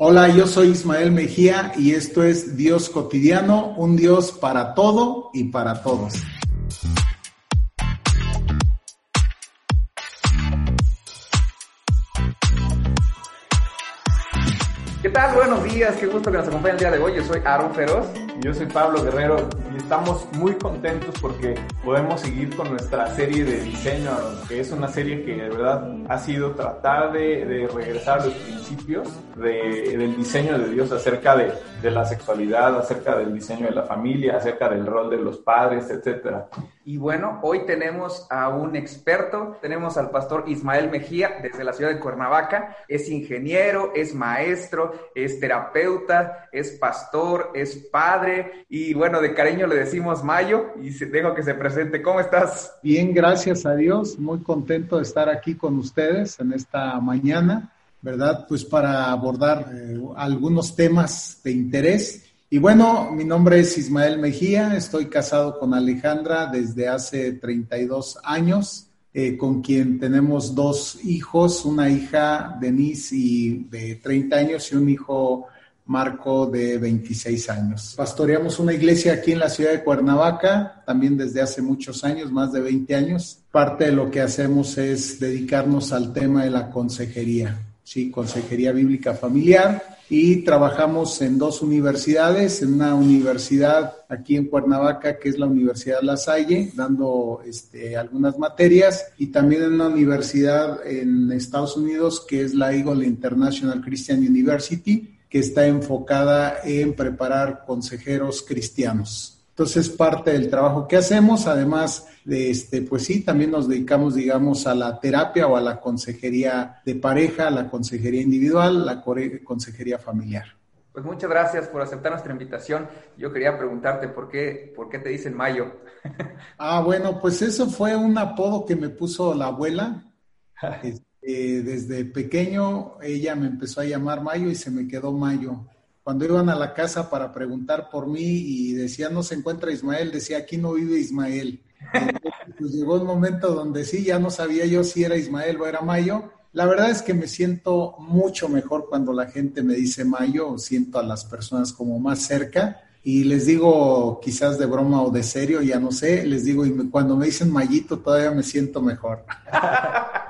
Hola, yo soy Ismael Mejía y esto es Dios Cotidiano, un Dios para todo y para todos. ¿Qué tal? Buenos días, qué gusto que nos acompañen el día de hoy. Yo soy Aaron Feroz. Yo soy Pablo Guerrero y estamos muy contentos porque podemos seguir con nuestra serie de diseño, que es una serie que de verdad ha sido tratar de, de regresar a los principios de, del diseño de Dios acerca de, de, la sexualidad, acerca del diseño de la familia, acerca del rol de los padres, etcétera. Y bueno, hoy tenemos a un experto, tenemos al pastor Ismael Mejía desde la ciudad de Cuernavaca. Es ingeniero, es maestro, es terapeuta, es pastor, es padre y bueno, de cariño le decimos Mayo y dejo que se presente. ¿Cómo estás? Bien, gracias a Dios. Muy contento de estar aquí con ustedes en esta mañana, ¿verdad? Pues para abordar eh, algunos temas de interés y bueno, mi nombre es Ismael Mejía, estoy casado con Alejandra desde hace 32 años, eh, con quien tenemos dos hijos, una hija Denise y de 30 años y un hijo Marco de 26 años. Pastoreamos una iglesia aquí en la ciudad de Cuernavaca, también desde hace muchos años, más de 20 años. Parte de lo que hacemos es dedicarnos al tema de la consejería, sí, consejería bíblica familiar y trabajamos en dos universidades, en una universidad aquí en Cuernavaca, que es la Universidad La Salle, dando este, algunas materias, y también en una universidad en Estados Unidos, que es la Eagle International Christian University, que está enfocada en preparar consejeros cristianos. Entonces, parte del trabajo que hacemos, además de este, pues sí, también nos dedicamos, digamos, a la terapia o a la consejería de pareja, a la consejería individual, la consejería familiar. Pues muchas gracias por aceptar nuestra invitación. Yo quería preguntarte por qué, por qué te dicen Mayo. ah, bueno, pues eso fue un apodo que me puso la abuela. Este, desde pequeño ella me empezó a llamar Mayo y se me quedó Mayo cuando iban a la casa para preguntar por mí y decían no se encuentra Ismael, decía aquí no vive Ismael. pues llegó un momento donde sí, ya no sabía yo si era Ismael o era Mayo. La verdad es que me siento mucho mejor cuando la gente me dice Mayo, siento a las personas como más cerca y les digo quizás de broma o de serio, ya no sé, les digo y cuando me dicen Mayito todavía me siento mejor.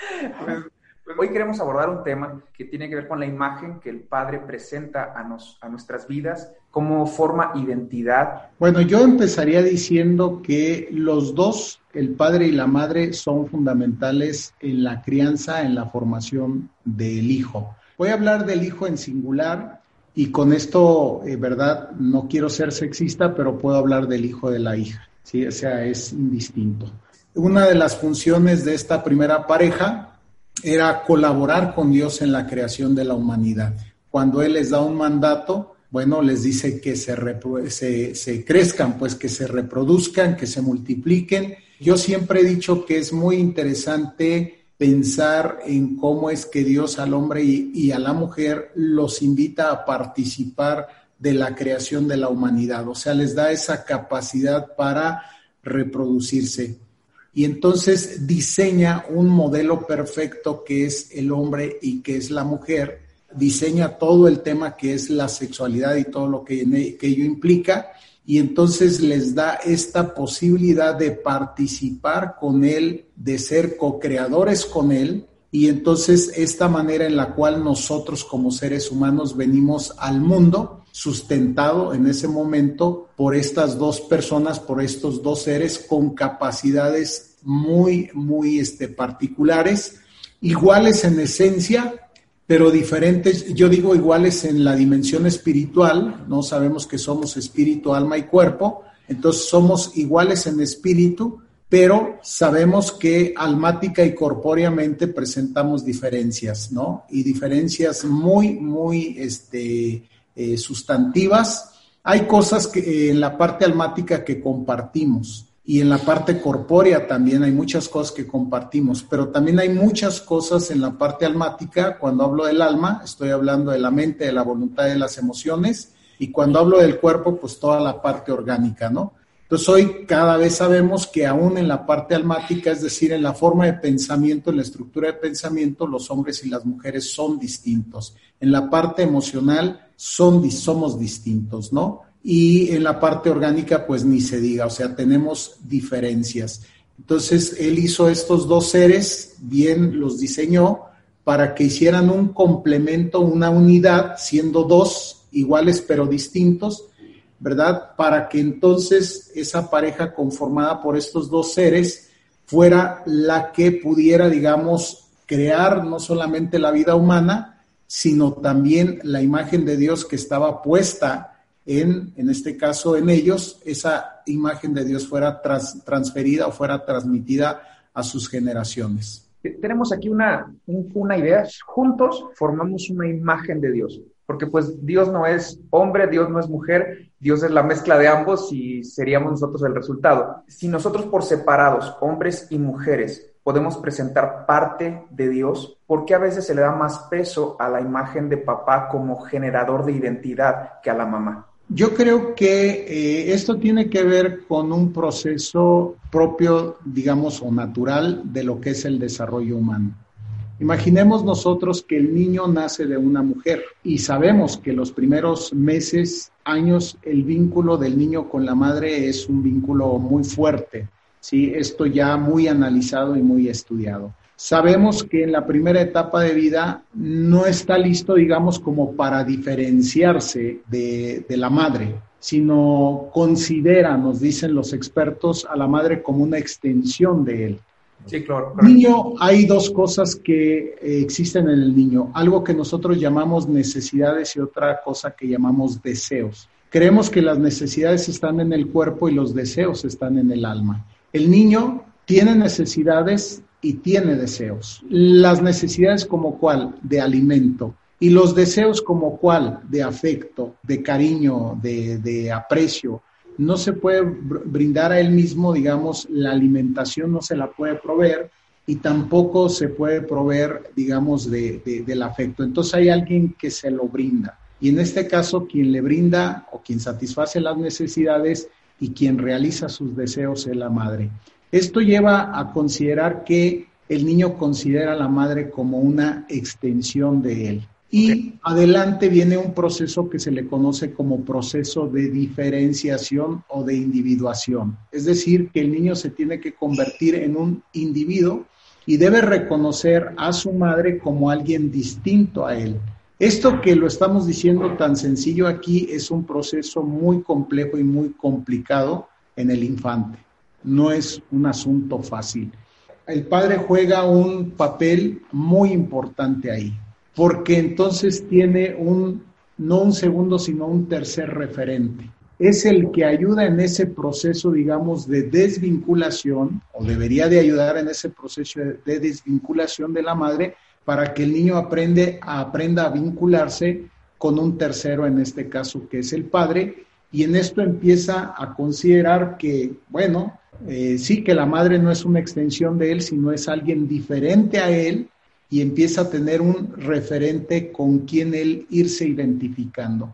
Pues, Hoy queremos abordar un tema que tiene que ver con la imagen que el Padre presenta a, nos, a nuestras vidas, cómo forma identidad. Bueno, yo empezaría diciendo que los dos, el Padre y la Madre, son fundamentales en la crianza, en la formación del Hijo. Voy a hablar del Hijo en singular y con esto, eh, verdad, no quiero ser sexista, pero puedo hablar del Hijo de la hija, ¿sí? O sea, es indistinto. Una de las funciones de esta primera pareja era colaborar con Dios en la creación de la humanidad. Cuando Él les da un mandato, bueno, les dice que se, crezcan, pues que se reproduzcan, que se multipliquen. Yo siempre he dicho que es muy interesante pensar en cómo es que Dios al hombre y, y a la mujer los invita a participar de la creación de la humanidad, o sea, les da esa capacidad para reproducirse y entonces diseña un modelo perfecto que es el hombre y que es la mujer, diseña todo el tema que es la sexualidad y todo lo que, que ello implica, y entonces les da esta posibilidad de participar con él, de ser co-creadores con él, y entonces esta manera en la cual nosotros como seres humanos venimos al mundo, sustentado en ese momento por estas dos personas, por estos dos seres con capacidades muy, muy este, particulares, iguales en esencia, pero diferentes, yo digo iguales en la dimensión espiritual, no sabemos que somos espíritu, alma y cuerpo, entonces somos iguales en espíritu, pero sabemos que almática y corpóreamente presentamos diferencias, ¿no? Y diferencias muy, muy, este, eh, sustantivas. Hay cosas que eh, en la parte almática que compartimos y en la parte corpórea también hay muchas cosas que compartimos, pero también hay muchas cosas en la parte almática. Cuando hablo del alma, estoy hablando de la mente, de la voluntad, de las emociones, y cuando hablo del cuerpo, pues toda la parte orgánica, ¿no? Entonces hoy cada vez sabemos que aún en la parte almática, es decir, en la forma de pensamiento, en la estructura de pensamiento, los hombres y las mujeres son distintos. En la parte emocional son, somos distintos, ¿no? Y en la parte orgánica, pues ni se diga, o sea, tenemos diferencias. Entonces, él hizo estos dos seres, bien los diseñó, para que hicieran un complemento, una unidad, siendo dos iguales pero distintos, ¿verdad? Para que entonces esa pareja conformada por estos dos seres fuera la que pudiera, digamos, crear no solamente la vida humana, sino también la imagen de Dios que estaba puesta en, en este caso en ellos, esa imagen de Dios fuera transferida o fuera transmitida a sus generaciones. Tenemos aquí una, una idea, juntos formamos una imagen de Dios porque pues Dios no es hombre, Dios no es mujer, Dios es la mezcla de ambos y seríamos nosotros el resultado. Si nosotros por separados, hombres y mujeres, podemos presentar parte de Dios, ¿por qué a veces se le da más peso a la imagen de papá como generador de identidad que a la mamá? Yo creo que eh, esto tiene que ver con un proceso propio, digamos, o natural de lo que es el desarrollo humano. Imaginemos nosotros que el niño nace de una mujer y sabemos que los primeros meses, años, el vínculo del niño con la madre es un vínculo muy fuerte. ¿sí? Esto ya muy analizado y muy estudiado. Sabemos que en la primera etapa de vida no está listo, digamos, como para diferenciarse de, de la madre, sino considera, nos dicen los expertos, a la madre como una extensión de él. Sí, claro. Niño, hay dos cosas que eh, existen en el niño, algo que nosotros llamamos necesidades y otra cosa que llamamos deseos. Creemos que las necesidades están en el cuerpo y los deseos están en el alma. El niño tiene necesidades y tiene deseos. Las necesidades como cuál, de alimento, y los deseos como cuál, de afecto, de cariño, de, de aprecio, no se puede brindar a él mismo, digamos, la alimentación no se la puede proveer y tampoco se puede proveer, digamos, de, del afecto. Entonces hay alguien que se lo brinda. Y en este caso, quien le brinda o quien satisface las necesidades y quien realiza sus deseos es la madre. Esto lleva a considerar que el niño considera a la madre como una extensión de él. Y adelante viene un proceso que se le conoce como proceso de diferenciación o de individuación. Es decir, que el niño se tiene que convertir en un individuo y debe reconocer a su madre como alguien distinto a él. Esto que lo estamos diciendo tan sencillo aquí es un proceso muy complejo y muy complicado en el infante. No es un asunto fácil. El padre juega un papel muy importante ahí porque entonces tiene un, no un segundo, sino un tercer referente. Es el que ayuda en ese proceso, digamos, de desvinculación, o debería de ayudar en ese proceso de desvinculación de la madre para que el niño aprende, aprenda a vincularse con un tercero, en este caso, que es el padre, y en esto empieza a considerar que, bueno, eh, sí que la madre no es una extensión de él, sino es alguien diferente a él, y empieza a tener un referente con quien él irse identificando.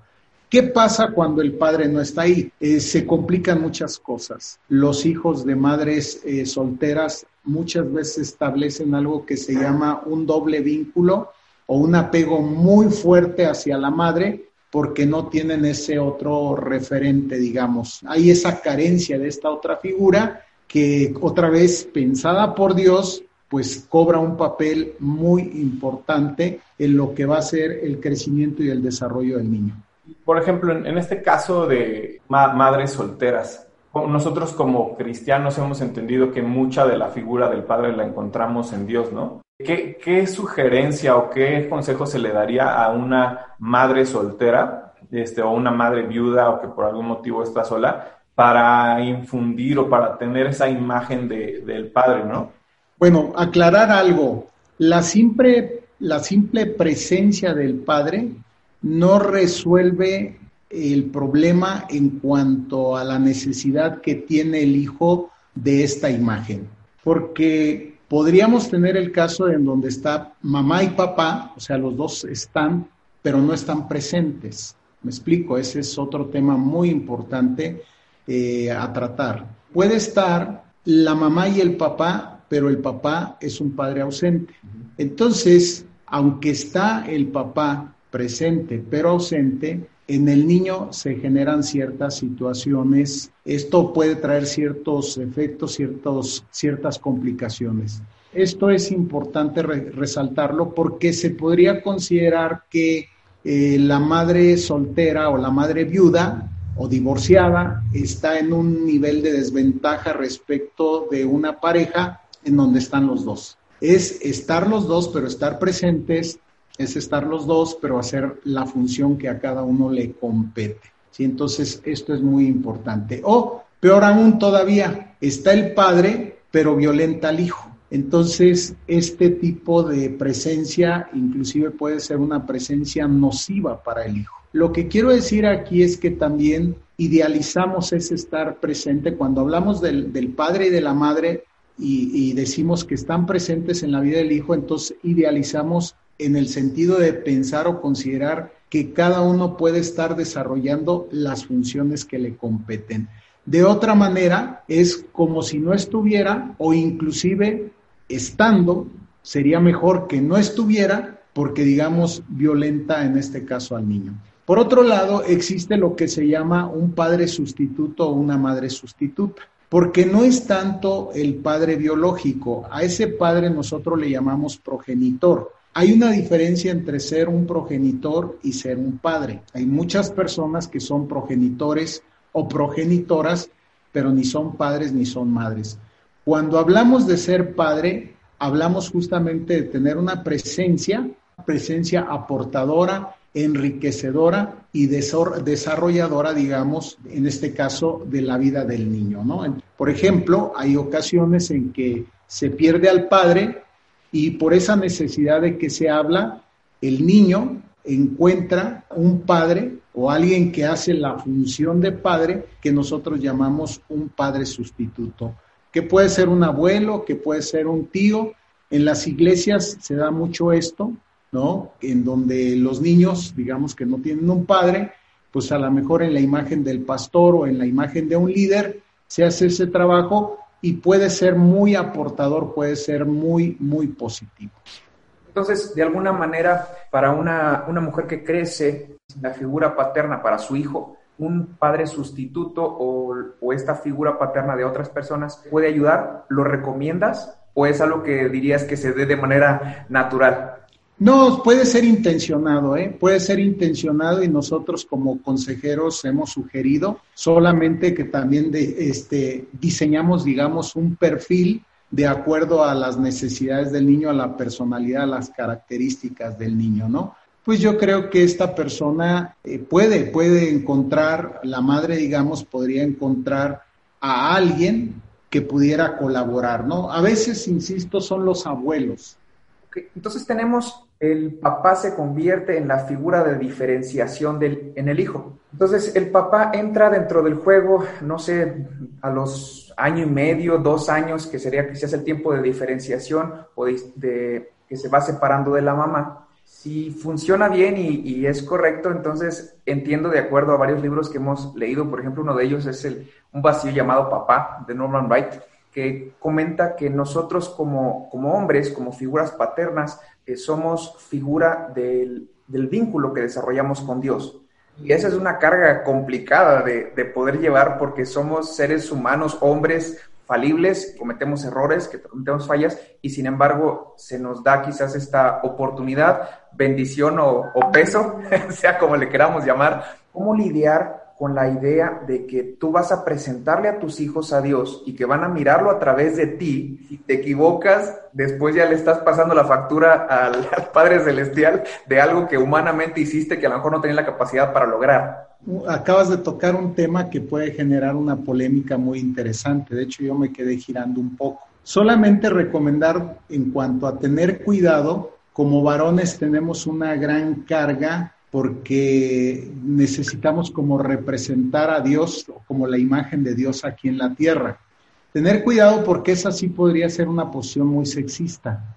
¿Qué pasa cuando el padre no está ahí? Eh, se complican muchas cosas. Los hijos de madres eh, solteras muchas veces establecen algo que se llama un doble vínculo o un apego muy fuerte hacia la madre porque no tienen ese otro referente, digamos. Hay esa carencia de esta otra figura que otra vez pensada por Dios pues cobra un papel muy importante en lo que va a ser el crecimiento y el desarrollo del niño. Por ejemplo, en, este caso de madres solteras, nosotros como cristianos hemos entendido que mucha de la figura del padre la encontramos en Dios, ¿no? ¿Qué, ¿Qué, sugerencia o qué consejo se le daría a una madre soltera este, o una madre viuda o que por algún motivo está sola para infundir o para tener esa imagen de, del padre, ¿no? Bueno, aclarar algo. La simple, la simple presencia del Padre no resuelve el problema en cuanto a la necesidad que tiene el Hijo de esta imagen. Porque podríamos tener el caso en donde está mamá y papá, o sea, los dos están, pero no están presentes. Me explico, ese es otro tema muy importante eh, a tratar. Puede estar la mamá y el papá, pero el papá es un padre ausente. Entonces, aunque está el papá presente pero ausente, en el niño se generan ciertas situaciones. Esto puede traer ciertos efectos, ciertos, ciertas complicaciones. Esto es importante resaltarlo porque se podría considerar que eh, la madre soltera o la madre viuda o divorciada está en un nivel de desventaja respecto de una pareja en donde están los dos. Es estar los dos, pero estar presentes, es estar los dos, pero hacer la función que a cada uno le compete. ¿sí? Entonces, esto es muy importante. O, peor aún todavía, está el padre, pero violenta al hijo. Entonces, este tipo de presencia inclusive puede ser una presencia nociva para el hijo. Lo que quiero decir aquí es que también idealizamos ese estar presente. Cuando hablamos del, padre y de la madre y, decimos que están presentes en la vida del hijo, entonces idealizamos en el sentido de pensar o considerar que cada uno puede estar desarrollando las funciones que le competen. De otra manera, es como si no estuviera o inclusive estando, sería mejor que no estuviera porque, digamos, violenta en este caso al niño. Por otro lado, existe lo que se llama un padre sustituto o una madre sustituta, porque no es tanto el padre biológico, a ese padre nosotros le llamamos progenitor. Hay una diferencia entre ser un progenitor y ser un padre. Hay muchas personas que son progenitores o progenitoras, pero ni son padres ni son madres. Cuando hablamos de ser padre, hablamos justamente de tener una presencia, presencia aportadora, enriquecedora y desarrolladora, digamos, en este caso, de la vida del niño, ¿no? Por ejemplo, hay ocasiones en que se pierde al padre y por esa necesidad de que se habla, el niño encuentra un padre o alguien que hace la función de padre que nosotros llamamos un padre sustituto que puede ser un abuelo, que puede ser un tío. En las iglesias se da mucho esto, ¿no? En donde los niños, digamos que no tienen un padre, pues a lo mejor en la imagen del pastor o en la imagen de un líder se hace ese trabajo y puede ser muy aportador, puede ser muy, muy positivo. Entonces, de alguna manera, para una, una mujer que crece, la figura paterna para su hijo un padre sustituto o, esta figura paterna de otras personas puede ayudar? ¿Lo recomiendas o es algo que dirías que se dé de manera natural? No, puede ser intencionado, ¿eh? puede ser intencionado y nosotros como consejeros hemos sugerido solamente que también de, este, diseñamos, digamos, un perfil de acuerdo a las necesidades del niño, a la personalidad, a las características del niño, ¿no? pues yo creo que esta persona eh, puede, puede encontrar, la madre, digamos, podría encontrar a alguien que pudiera colaborar, ¿no? A veces, insisto, son los abuelos. Entonces tenemos, el papá se convierte en la figura de diferenciación en el hijo. Entonces el papá entra dentro del juego, no sé, a los año y medio, dos años, que sería quizás el tiempo de diferenciación o de que se va separando de la mamá si funciona bien y, es correcto, entonces entiendo de acuerdo a varios libros que hemos leído, por ejemplo, uno de ellos es Un vacío llamado Papá de Norman Wright, que comenta que nosotros como hombres, como figuras paternas, eh, somos figura del, del, vínculo que desarrollamos con Dios. Y esa es una carga complicada de, de poder llevar porque somos seres humanos, hombres, falibles, cometemos errores, que cometemos fallas y sin embargo se nos da quizás esta oportunidad, bendición o, peso, sea como le queramos llamar, cómo lidiar con la idea de que tú vas a presentarle a tus hijos a Dios y que van a mirarlo a través de ti, te equivocas, después ya le estás pasando la factura al, al Padre Celestial de algo que humanamente hiciste que a lo mejor no tenía la capacidad para lograr acabas de tocar un tema que puede generar una polémica muy interesante. De hecho, yo me quedé girando un poco. Solamente recomendar en cuanto a tener cuidado, como varones tenemos una gran carga porque necesitamos como representar a Dios como la imagen de Dios aquí en la tierra. Tener cuidado porque esa sí podría ser una posición muy sexista.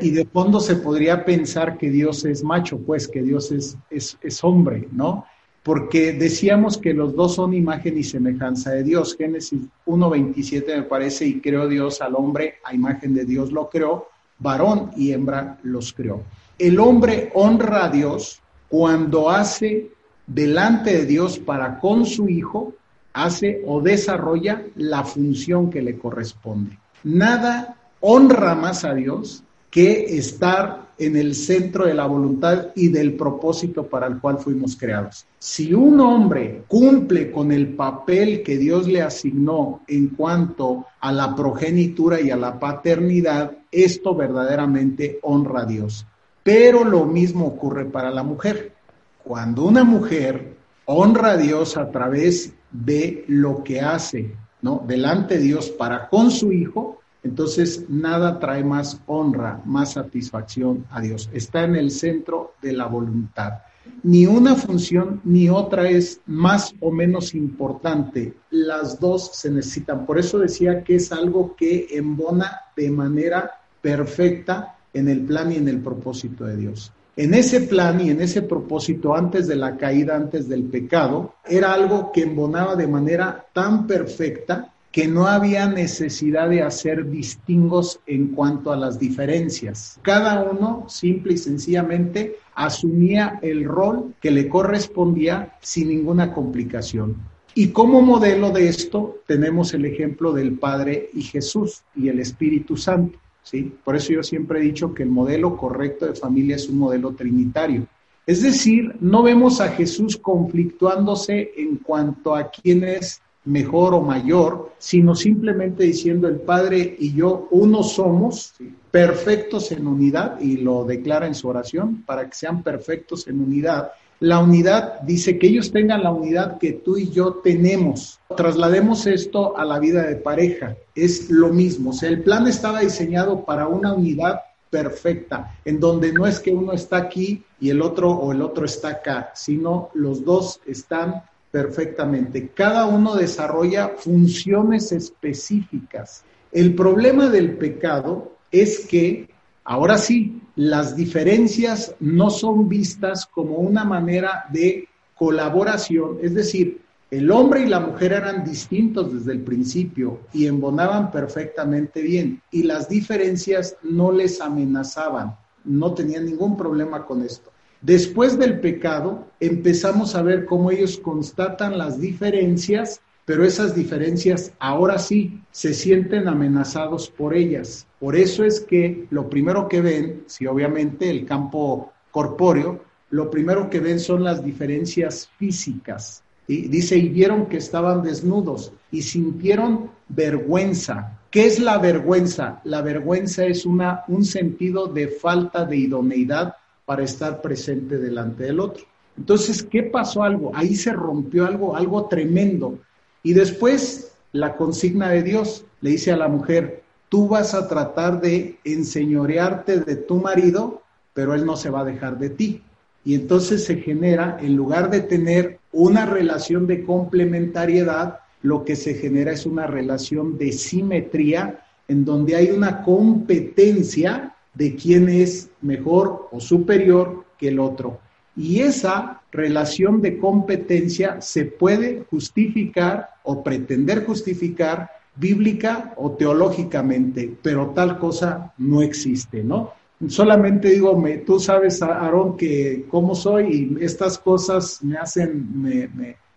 Y de fondo se podría pensar que Dios es macho, pues que Dios es, es, es hombre, ¿no? porque decíamos que los dos son imagen y semejanza de Dios. Génesis 1.27 me parece, y creó Dios al hombre, a imagen de Dios lo creó, varón y hembra los creó. El hombre honra a Dios cuando hace delante de Dios para con su hijo, hace o desarrolla la función que le corresponde. Nada honra más a Dios que estar en el centro de la voluntad y del propósito para el cual fuimos creados. Si un hombre cumple con el papel que Dios le asignó en cuanto a la progenitura y a la paternidad, esto verdaderamente honra a Dios. Pero lo mismo ocurre para la mujer. Cuando una mujer honra a Dios a través de lo que hace, ¿no? Delante de Dios para con su hijo, entonces, nada trae más honra, más satisfacción a Dios. Está en el centro de la voluntad. Ni una función ni otra es más o menos importante. Las dos se necesitan. Por eso decía que es algo que embona de manera perfecta en el plan y en el propósito de Dios. En ese plan y en ese propósito, antes de la caída, antes del pecado, era algo que embonaba de manera tan perfecta que no había necesidad de hacer distingos en cuanto a las diferencias. Cada uno simple y sencillamente asumía el rol que le correspondía sin ninguna complicación. Y como modelo de esto tenemos el ejemplo del Padre y Jesús y el Espíritu Santo. ¿Sí? Por eso yo siempre he dicho que el modelo correcto de familia es un modelo trinitario. Es decir, no vemos a Jesús conflictuándose en cuanto a quién es mejor o mayor, sino simplemente diciendo el Padre y yo uno somos, perfectos en unidad, y lo declara en su oración, para que sean perfectos en unidad. La unidad dice que ellos tengan la unidad que tú y yo tenemos. Traslademos esto a la vida de pareja. Es lo mismo. O sea, el plan estaba diseñado para una unidad perfecta, en donde no es que uno está aquí y el otro o el otro está acá, sino los dos están perfectamente. Cada uno desarrolla funciones específicas. El problema del pecado es que, ahora sí, las diferencias no son vistas como una manera de colaboración, es decir, el hombre y la mujer eran distintos desde el principio y embonaban perfectamente bien y las diferencias no les amenazaban, no tenían ningún problema con esto. Después del pecado, empezamos a ver cómo ellos constatan las diferencias, pero esas diferencias ahora sí se sienten amenazados por ellas. Por eso es que lo primero que ven, si obviamente el campo corpóreo, lo primero que ven son las diferencias físicas. Y dice, y vieron que estaban desnudos y sintieron vergüenza. ¿Qué es la vergüenza? La vergüenza es una, un sentido de falta de idoneidad para estar presente delante del otro. Entonces, ¿qué pasó algo? Ahí se rompió algo, algo tremendo. Y después la consigna de Dios le dice a la mujer, tú vas a tratar de enseñorearte de tu marido, pero él no se va a dejar de ti. Y entonces se genera, en lugar de tener una relación de complementariedad, lo que se genera es una relación de simetría en donde hay una competencia de quién es mejor o superior que el otro. Y esa relación de competencia se puede justificar o pretender justificar bíblica o teológicamente, pero tal cosa no existe, ¿no? Solamente digo, me, tú sabes, Aarón, que cómo soy y estas cosas me hacen, me,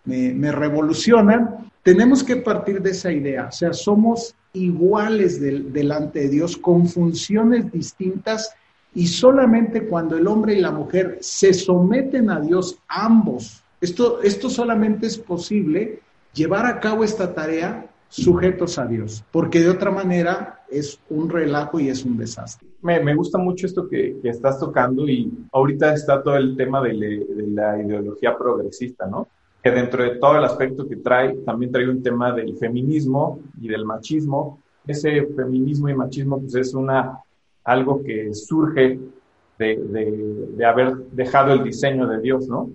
me, me revolucionan. Tenemos que partir de esa idea, o sea, somos iguales delante de Dios, con funciones distintas, y solamente cuando el hombre y la mujer se someten a Dios ambos, esto, esto solamente es posible llevar a cabo esta tarea sujetos a Dios, porque de otra manera es un relajo y es un desastre. Me, gusta mucho esto que, estás tocando y ahorita está todo el tema de, de la ideología progresista, ¿no? que dentro de todo el aspecto que trae, también trae un tema del feminismo y del machismo. Ese feminismo y machismo pues es una, algo que surge de, de, haber dejado el diseño de Dios, ¿no?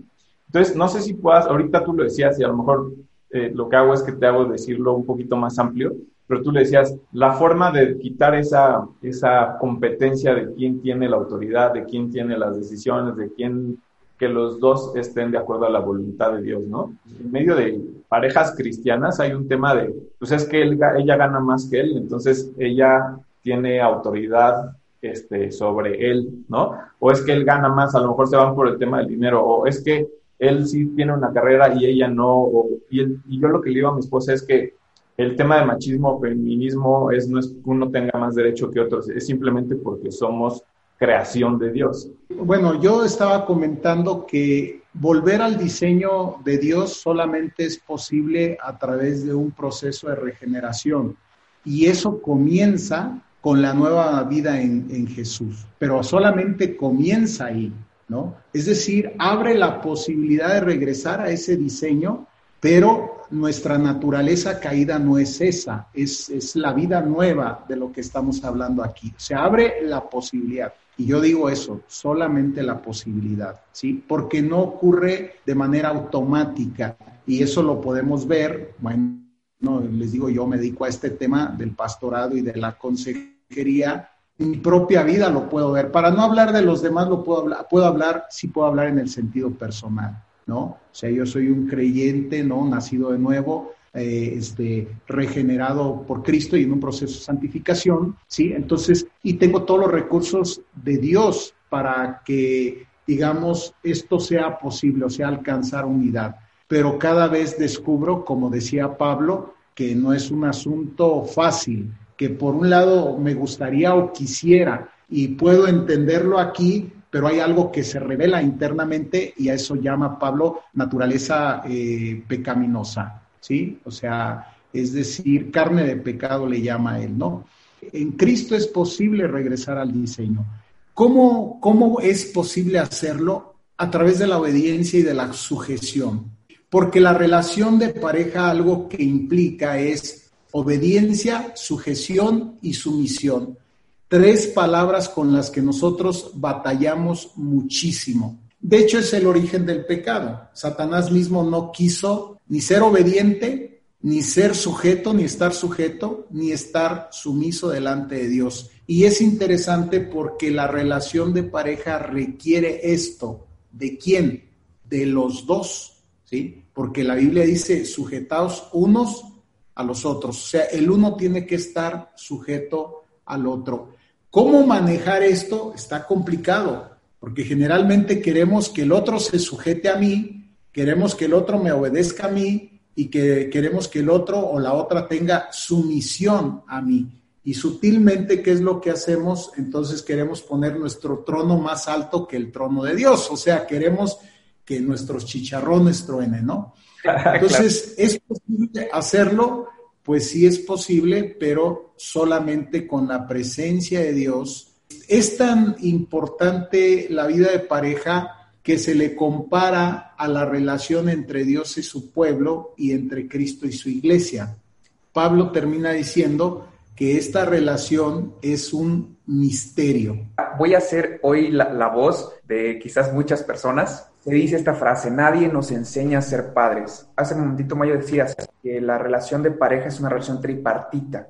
Entonces, no sé si puedas, ahorita tú lo decías y a lo mejor eh, lo que hago es que te hago decirlo un poquito más amplio, pero tú le decías, la forma de quitar esa, esa competencia de quién tiene la autoridad, de quién tiene las decisiones, de quién que los dos estén de acuerdo a la voluntad de Dios, ¿no? En medio de parejas cristianas hay un tema de, pues es que ella gana más que él, entonces ella tiene autoridad este, sobre él, ¿no? O es que él gana más, a lo mejor se van por el tema del dinero, o es que él sí tiene una carrera y ella no, y, y, yo lo que le digo a mi esposa es que el tema de machismo, feminismo, es no es que uno tenga más derecho que otros, es simplemente porque somos creación de Dios. Bueno, yo estaba comentando que volver al diseño de Dios solamente es posible a través de un proceso de regeneración y eso comienza con la nueva vida en, en Jesús, pero solamente comienza ahí, ¿no? Es decir, abre la posibilidad de regresar a ese diseño, pero nuestra naturaleza caída no es esa, es, es la vida nueva de lo que estamos hablando aquí. Se abre la posibilidad. Y yo digo eso, solamente la posibilidad, ¿sí? Porque no ocurre de manera automática y eso lo podemos ver, bueno, no, les digo, yo me dedico a este tema del pastorado y de la consejería. En mi propia vida lo puedo ver. Para no hablar de los demás, lo puedo hablar, puedo hablar, sí puedo hablar en el sentido personal, ¿no? O sea, yo soy un creyente, ¿no? Nacido de nuevo, eh, este, regenerado por Cristo y en un proceso de santificación, ¿sí? Entonces, y tengo todos los recursos de Dios para que, digamos, esto sea posible, o sea, alcanzar unidad pero cada vez descubro, como decía Pablo, que no es un asunto fácil, que por un lado me gustaría o quisiera, y puedo entenderlo aquí, pero hay algo que se revela internamente y a eso llama Pablo naturaleza eh, pecaminosa, ¿sí? O sea, es decir, carne de pecado le llama a él, ¿no? En Cristo es posible regresar al diseño. ¿Cómo, ¿Cómo es posible hacerlo? A través de la obediencia y de la sujeción porque la relación de pareja algo que implica es obediencia, sujeción y sumisión. Tres palabras con las que nosotros batallamos muchísimo. De hecho, es el origen del pecado. Satanás mismo no quiso ni ser obediente, ni ser sujeto, ni estar sujeto, ni estar sumiso delante de Dios. Y es interesante porque la relación de pareja requiere esto. ¿De quién? De los dos, ¿sí? porque la Biblia dice sujetaos unos a los otros, o sea, el uno tiene que estar sujeto al otro. ¿Cómo manejar esto? Está complicado, porque generalmente queremos que el otro se sujete a mí, queremos que el otro me obedezca a mí y que queremos que el otro o la otra tenga sumisión a mí. Y sutilmente, ¿qué es lo que hacemos? Entonces queremos poner nuestro trono más alto que el trono de Dios, o sea, queremos que nuestros chicharrones truenen, ¿no? Entonces, ¿es posible hacerlo? Pues sí es posible, pero solamente con la presencia de Dios. Es tan importante la vida de pareja que se le compara a la relación entre Dios y su pueblo y entre Cristo y su iglesia. Pablo termina diciendo que esta relación es un misterio. Voy a ser hoy la, la voz de quizás muchas personas se dice esta frase, nadie nos enseña a ser padres. Hace un momentito Mayo decías que la relación de pareja es una relación tripartita.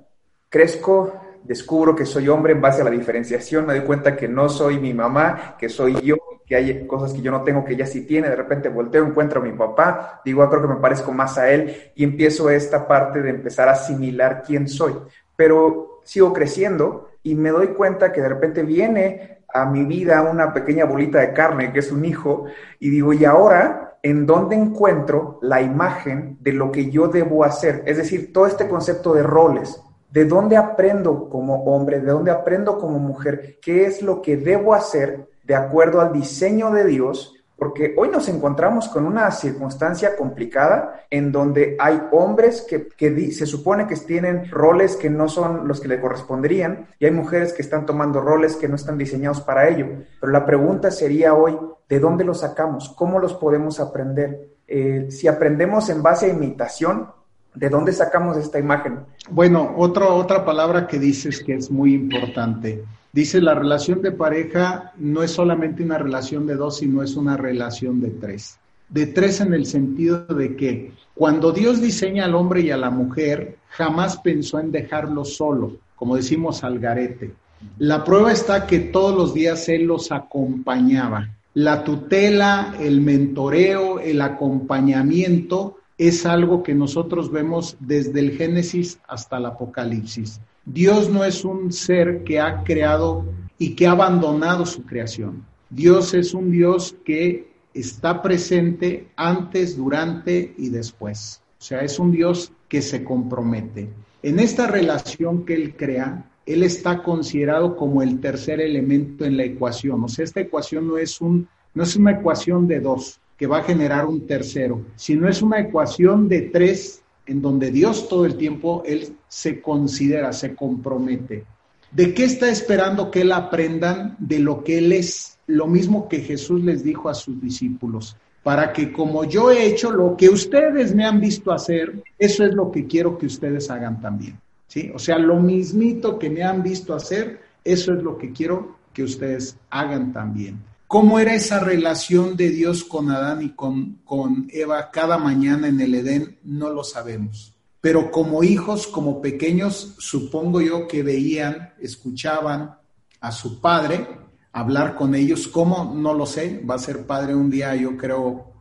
Crezco, descubro que soy hombre en base a la diferenciación, me doy cuenta que no soy mi mamá, que soy yo, que hay cosas que yo no tengo que ella sí tiene, de repente volteo, encuentro a mi papá, digo, ah, creo que me parezco más a él y empiezo esta parte de empezar a asimilar quién soy. Pero sigo creciendo y me doy cuenta que de repente viene a mi vida una pequeña bolita de carne que es un hijo y digo, ¿y ahora en dónde encuentro la imagen de lo que yo debo hacer? Es decir, todo este concepto de roles. ¿De dónde aprendo como hombre? ¿De dónde aprendo como mujer? ¿Qué es lo que debo hacer de acuerdo al diseño de Dios porque hoy nos encontramos con una circunstancia complicada en donde hay hombres que, se supone que tienen roles que no son los que le corresponderían y hay mujeres que están tomando roles que no están diseñados para ello. Pero la pregunta sería hoy, ¿de dónde los sacamos? ¿Cómo los podemos aprender? Eh, si aprendemos en base a imitación, ¿de dónde sacamos esta imagen? Bueno, otra palabra que dices que es muy importante Dice, la relación de pareja no es solamente una relación de dos, sino es una relación de tres. De tres en el sentido de que cuando Dios diseña al hombre y a la mujer, jamás pensó en dejarlo solo, como decimos al garete. La prueba está que todos los días Él los acompañaba. La tutela, el mentoreo, el acompañamiento es algo que nosotros vemos desde el Génesis hasta el Apocalipsis. Dios no es un ser que ha creado y que ha abandonado su creación. Dios es un Dios que está presente antes, durante y después. O sea, es un Dios que se compromete. En esta relación que Él crea, Él está considerado como el tercer elemento en la ecuación. O sea, esta ecuación no es, un, no es una ecuación de dos que va a generar un tercero, sino es una ecuación de tres en donde Dios todo el tiempo, Él se considera, se compromete. ¿De qué está esperando que Él aprendan? De lo que Él es, lo mismo que Jesús les dijo a sus discípulos, para que como yo he hecho lo que ustedes me han visto hacer, eso es lo que quiero que ustedes hagan también. ¿sí? O sea, lo mismito que me han visto hacer, eso es lo que quiero que ustedes hagan también. ¿Cómo era esa relación de Dios con Adán y con, con Eva cada mañana en el Edén? No lo sabemos. Pero como hijos, como pequeños, supongo yo que veían, escuchaban a su padre hablar con ellos. ¿Cómo? No lo sé. Va a ser padre un día, yo creo,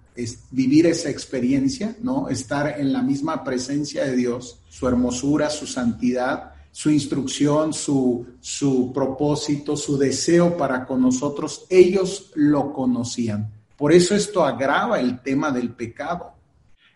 vivir esa experiencia, ¿no? Estar en la misma presencia de Dios, su hermosura, su santidad, su instrucción, su, su propósito, su deseo para con nosotros, ellos lo conocían. Por eso esto agrava el tema del pecado.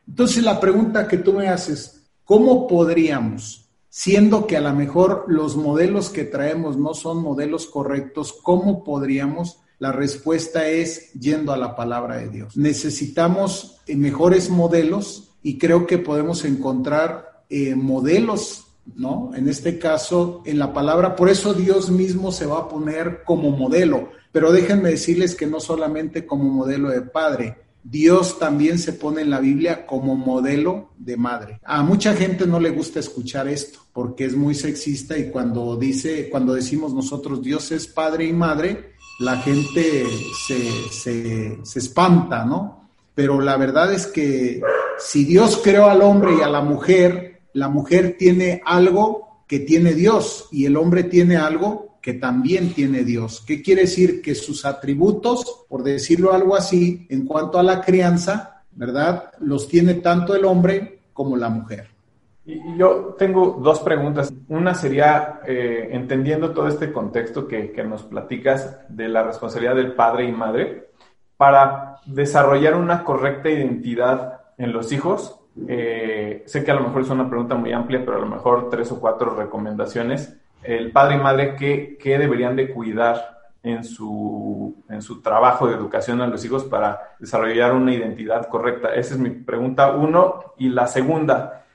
Entonces la pregunta que tú me haces, ¿cómo podríamos, siendo que a lo mejor los modelos que traemos no son modelos correctos, cómo podríamos? La respuesta es yendo a la palabra de Dios. Necesitamos mejores modelos y creo que podemos encontrar eh, modelos ¿no? En este caso, en la palabra, por eso Dios mismo se va a poner como modelo. Pero déjenme decirles que no solamente como modelo de padre, Dios también se pone en la Biblia como modelo de madre. A mucha gente no le gusta escuchar esto porque es muy sexista y cuando dice, cuando decimos nosotros Dios es padre y madre, la gente se, se, se espanta, ¿no? Pero la verdad es que si Dios creó al hombre y a la mujer, la mujer tiene algo que tiene Dios y el hombre tiene algo que también tiene Dios. ¿Qué quiere decir? Que sus atributos, por decirlo algo así, en cuanto a la crianza, ¿verdad? Los tiene tanto el hombre como la mujer. Y yo tengo dos preguntas. Una sería, eh, entendiendo todo este contexto que, que nos platicas de la responsabilidad del padre y madre, para desarrollar una correcta identidad en los hijos, eh, sé que a lo mejor es una pregunta muy amplia, pero a lo mejor tres o cuatro recomendaciones. El padre y madre, ¿qué, qué deberían de cuidar en su, en su trabajo de educación a los hijos para desarrollar una identidad correcta? Esa es mi pregunta uno. Y la segunda,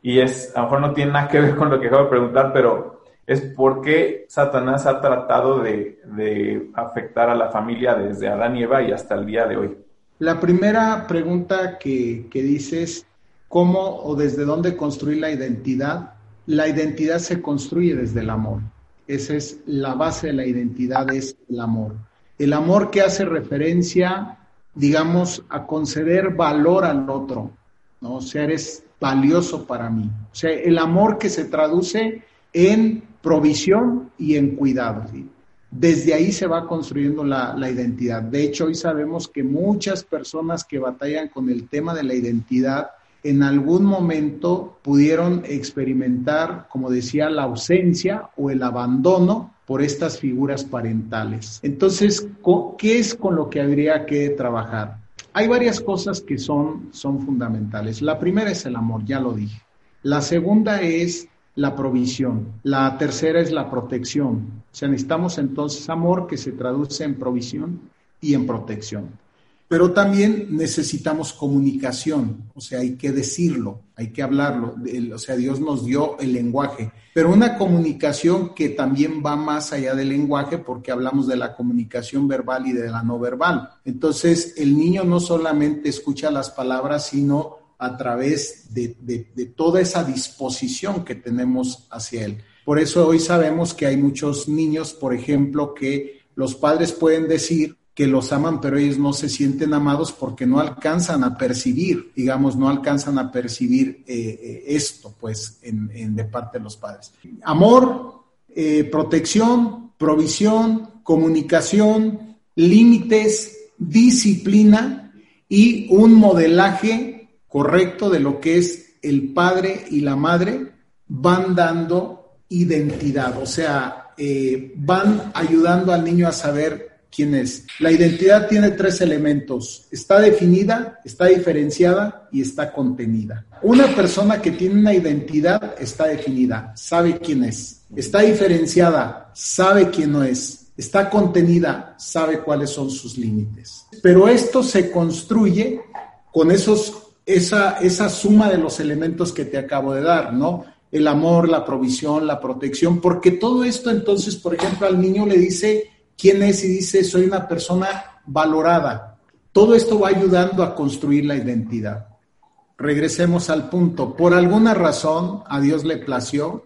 y es, a lo mejor no tiene nada que ver con lo que acabo de preguntar, pero es por qué Satanás ha tratado de, de afectar a la familia desde Adán y Eva y hasta el día de hoy. La primera pregunta que, que dices cómo o desde dónde construir la identidad. La identidad se construye desde el amor. Esa es la base de la identidad, es el amor. El amor que hace referencia, digamos, a conceder valor al otro, ¿no? O sea, eres valioso para mí. O sea, el amor que se traduce en provisión y en cuidado. Desde ahí se va construyendo la, la, identidad. De hecho, hoy sabemos que muchas personas que batallan con el tema de la identidad en algún momento pudieron experimentar, como decía, la ausencia o el abandono por estas figuras parentales. Entonces, ¿qué es con lo que habría que trabajar? Hay varias cosas que son, son fundamentales. La primera es el amor, ya lo dije. La segunda es la provisión. La tercera es la protección. O sea, necesitamos entonces amor que se traduce en provisión y en protección. Pero también necesitamos comunicación, o sea, hay que decirlo, hay que hablarlo, o sea, Dios nos dio el lenguaje, pero una comunicación que también va más allá del lenguaje porque hablamos de la comunicación verbal y de la no verbal. Entonces, el niño no solamente escucha las palabras, sino a través de, de toda esa disposición que tenemos hacia él. Por eso hoy sabemos que hay muchos niños, por ejemplo, que los padres pueden decir, que los aman, pero ellos no se sienten amados porque no alcanzan a percibir, digamos, no alcanzan a percibir eh, eh, esto, pues, en, de parte de los padres. Amor, eh, protección, provisión, comunicación, límites, disciplina y un modelaje correcto de lo que es el padre y la madre van dando identidad, o sea, van ayudando al niño a saber quién es. La identidad tiene tres elementos, está definida, está diferenciada y está contenida. Una persona que tiene una identidad está definida, sabe quién es, está diferenciada, sabe quién no es, está contenida, sabe cuáles son sus límites. Pero esto se construye con esos esa, esa suma de los elementos que te acabo de dar, ¿no? El amor, la provisión, la protección, porque todo esto entonces, por ejemplo, al niño le dice quién es y dice, soy una persona valorada. Todo esto va ayudando a construir la identidad. Regresemos al punto. Por alguna razón a Dios le plació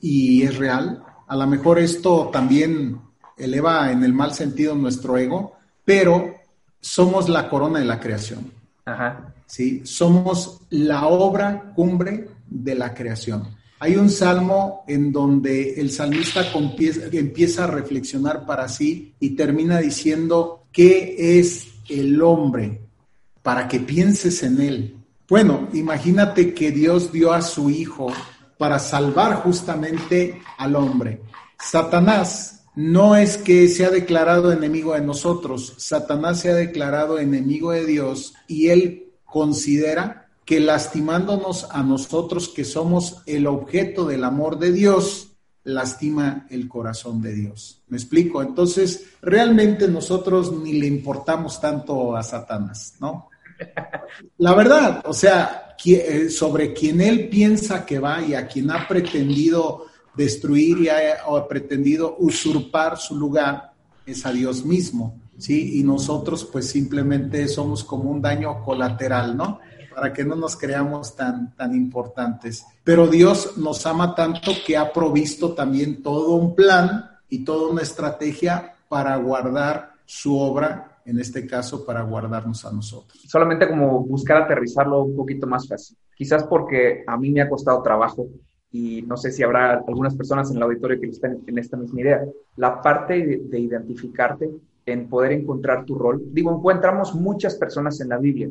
y es real. A lo mejor esto también eleva en el mal sentido nuestro ego, pero somos la corona de la creación. Ajá. ¿sí? Somos la obra cumbre de la creación. Hay un salmo en donde el salmista empieza a reflexionar para sí y termina diciendo, ¿qué es el hombre? Para que pienses en él. Bueno, imagínate que Dios dio a su Hijo para salvar justamente al hombre. Satanás no es que se ha declarado enemigo de nosotros, Satanás se ha declarado enemigo de Dios y él considera que lastimándonos a nosotros que somos el objeto del amor de Dios, lastima el corazón de Dios. ¿Me explico? Entonces, realmente nosotros ni le importamos tanto a Satanás, ¿no? La verdad, o sea, eh, sobre quien él piensa que va y a quien ha pretendido destruir y ha, ha pretendido usurpar su lugar, es a Dios mismo. ¿sí? Y nosotros pues simplemente somos como un daño colateral, ¿no? Para que no nos creamos tan, tan importantes. Pero Dios nos ama tanto que ha provisto también todo un plan y toda una estrategia para guardar su obra, en este caso para guardarnos a nosotros. Solamente como buscar aterrizarlo un poquito más fácil. Quizás porque a mí me ha costado trabajo y no sé si habrá algunas personas en el auditorio que estén en esta misma idea. La parte de identificarte en poder encontrar tu rol. Digo, encontramos muchas personas en la Biblia,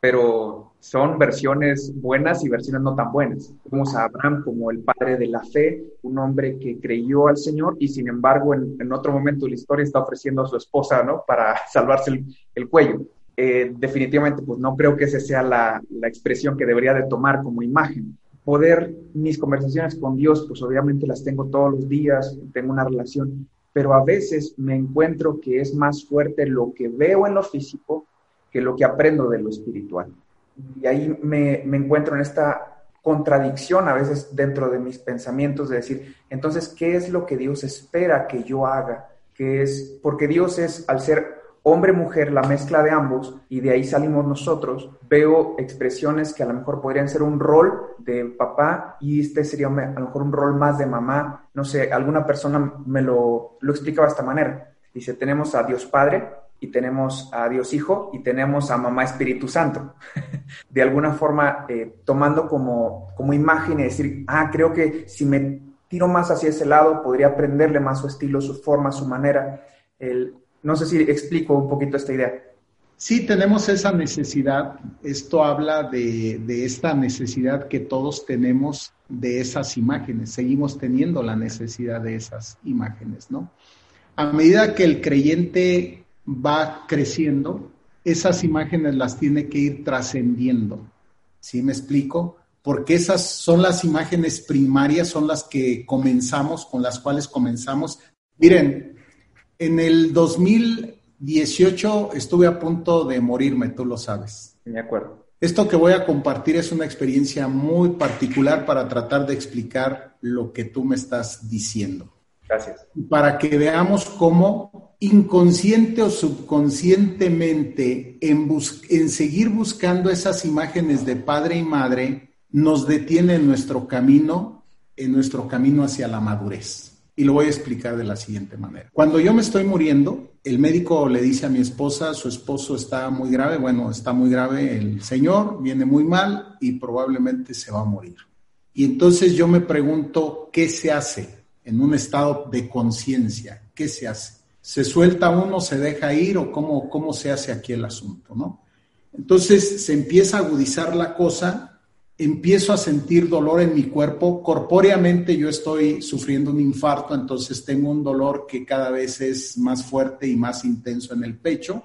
pero son versiones buenas y versiones no tan buenas. Vemos a Abraham como el padre de la fe, un hombre que creyó al Señor y sin embargo en, otro momento de la historia está ofreciendo a su esposa, ¿no? Para salvarse el, cuello. Eh, definitivamente, pues no creo que esa sea la, la expresión que debería de tomar como imagen. Poder, mis conversaciones con Dios, pues obviamente las tengo todos los días, tengo una relación, pero a veces me encuentro que es más fuerte lo que veo en lo físico que lo que aprendo de lo espiritual. Y ahí me, encuentro en esta contradicción a veces dentro de mis pensamientos de decir, entonces, ¿qué es lo que Dios espera que yo haga? Que es, porque Dios es, al ser hombre-mujer, la mezcla de ambos, y de ahí salimos nosotros, veo expresiones que a lo mejor podrían ser un rol de papá y este sería a lo mejor un rol más de mamá. No sé, alguna persona me lo, lo explicaba de esta manera. Dice, tenemos a Dios Padre y tenemos a Dios Hijo y tenemos a Mamá Espíritu Santo. de alguna forma, eh, tomando como, como imagen y decir, ah, creo que si me tiro más hacia ese lado, podría aprenderle más su estilo, su forma, su manera. El, no sé si explico un poquito esta idea. Sí, tenemos esa necesidad. Esto habla de, esta necesidad que todos tenemos de esas imágenes. Seguimos teniendo la necesidad de esas imágenes, ¿no? A medida que el creyente va creciendo, esas imágenes las tiene que ir trascendiendo. ¿Sí me explico? Porque esas son las imágenes primarias, son las que comenzamos, con las cuales comenzamos. Miren, en el 2018 estuve a punto de morirme, tú lo sabes. De acuerdo. Esto que voy a compartir es una experiencia muy particular para tratar de explicar lo que tú me estás diciendo. Gracias. Para que veamos cómo inconsciente o subconscientemente en, seguir buscando esas imágenes de padre y madre nos detiene en nuestro camino, en nuestro camino hacia la madurez. Y lo voy a explicar de la siguiente manera. Cuando yo me estoy muriendo, el médico le dice a mi esposa, su esposo está muy grave, bueno, está muy grave el señor, viene muy mal y probablemente se va a morir. Y entonces yo me pregunto, ¿qué se hace en un estado de conciencia? ¿Qué se hace? ¿Se suelta uno, se deja ir o cómo, cómo se hace aquí el asunto, no? Entonces se empieza a agudizar la cosa, empiezo a sentir dolor en mi cuerpo, corpóreamente yo estoy sufriendo un infarto, entonces tengo un dolor que cada vez es más fuerte y más intenso en el pecho.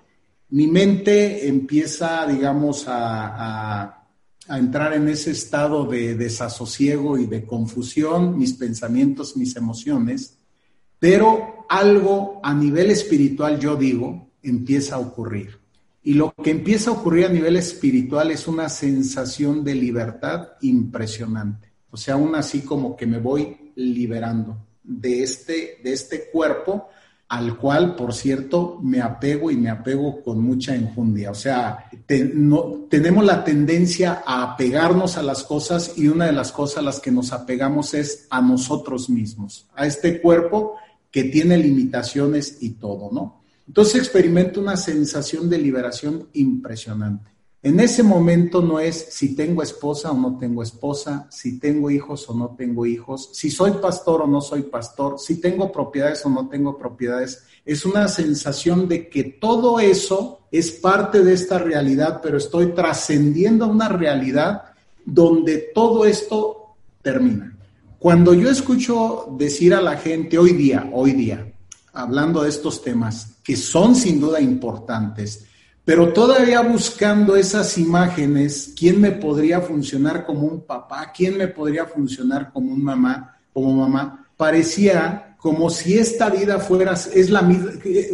Mi mente empieza, digamos, a, a entrar en ese estado de desasosiego y de confusión, mis pensamientos, mis emociones, pero algo a nivel espiritual, yo digo, empieza a ocurrir. Y lo que empieza a ocurrir a nivel espiritual es una sensación de libertad impresionante. O sea, aún así como que me voy liberando de este, de este cuerpo al cual, por cierto, me apego y me apego con mucha enjundia. O sea, no, tenemos la tendencia a apegarnos a las cosas y una de las cosas a las que nos apegamos es a nosotros mismos, a este cuerpo que tiene limitaciones y todo, ¿no? Entonces experimento una sensación de liberación impresionante. En ese momento no es si tengo esposa o no tengo esposa, si tengo hijos o no tengo hijos, si soy pastor o no soy pastor, si tengo propiedades o no tengo propiedades. Es una sensación de que todo eso es parte de esta realidad, pero estoy trascendiendo una realidad donde todo esto termina. Cuando yo escucho decir a la gente hoy día, hoy día, hablando de estos temas, que son sin duda importantes, pero todavía buscando esas imágenes, ¿quién me podría funcionar como un papá? ¿Quién me podría funcionar como un mamá, como mamá? Parecía como si esta vida fuera, es la,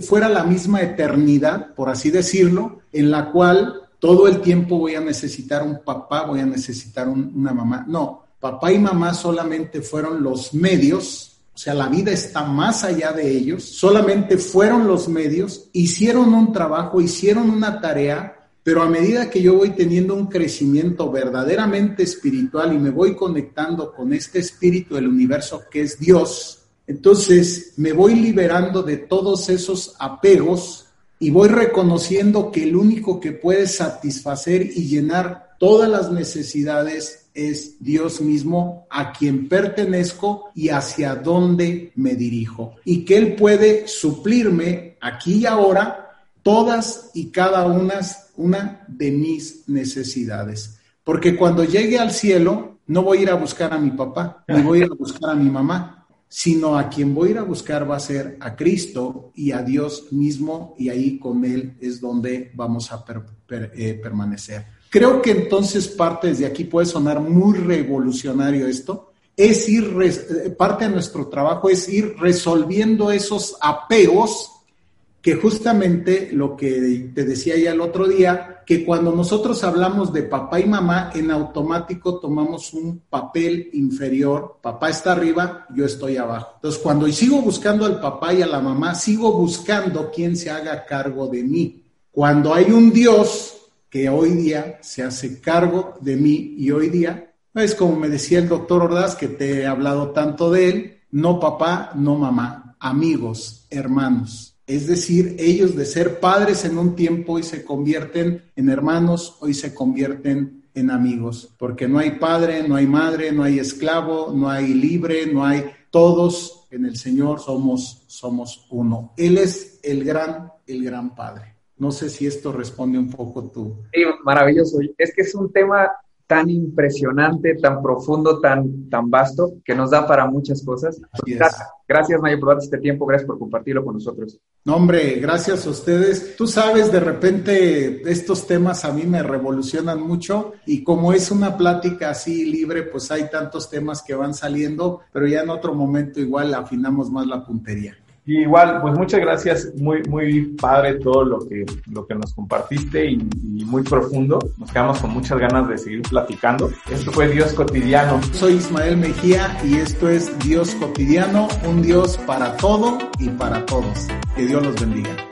fuera la misma eternidad, por así decirlo, en la cual todo el tiempo voy a necesitar un papá, voy a necesitar una mamá. No, papá y mamá solamente fueron los medios o sea, la vida está más allá de ellos, solamente fueron los medios, hicieron un trabajo, hicieron una tarea, pero a medida que yo voy teniendo un crecimiento verdaderamente espiritual y me voy conectando con este espíritu del universo que es Dios, entonces me voy liberando de todos esos apegos y voy reconociendo que el único que puede satisfacer y llenar todas las necesidades es Dios mismo a quien pertenezco y hacia dónde me dirijo. Y que Él puede suplirme aquí y ahora todas y cada una, una de mis necesidades. Porque cuando llegue al cielo, no voy a ir a buscar a mi papá, ni voy a ir a buscar a mi mamá, sino a quien voy a ir a buscar va a ser a Cristo y a Dios mismo, y ahí con Él es donde vamos a eh, permanecer. Creo que entonces parte desde aquí puede sonar muy revolucionario esto. Es ir, eh, parte de nuestro trabajo es ir resolviendo esos apegos que justamente lo que te decía ya el otro día, que cuando nosotros hablamos de papá y mamá, en automático tomamos un papel inferior, papá está arriba, yo estoy abajo. Entonces, cuando sigo buscando al papá y a la mamá, sigo buscando quién se haga cargo de mí. Cuando hay un Dios que hoy día se hace cargo de mí y hoy día, es como me decía el doctor Ordaz, que te he hablado tanto de él, no papá, no mamá, amigos, hermanos. Es decir, ellos de ser padres en un tiempo hoy se convierten en hermanos, hoy se convierten en amigos, porque no hay padre, no hay madre, no hay esclavo, no hay libre, no hay todos en el Señor somos somos uno. Él es el gran el gran padre. No sé si esto responde un poco tú. Sí, maravilloso. Es que es un tema tan impresionante, tan profundo, tan, tan vasto, que nos da para muchas cosas. Gracias, gracias, Mayo, por darte este tiempo, gracias por compartirlo con nosotros. No, hombre, gracias a ustedes. Tú sabes, de repente estos temas a mí me revolucionan mucho y como es una plática así libre, pues hay tantos temas que van saliendo, pero ya en otro momento igual afinamos más la puntería. Y igual, pues muchas gracias, muy, muy padre todo lo que, lo que nos compartiste y, y, muy profundo. Nos quedamos con muchas ganas de seguir platicando. Esto fue Dios Cotidiano. Soy Ismael Mejía y esto es Dios Cotidiano, un Dios para todo y para todos. Que Dios los bendiga.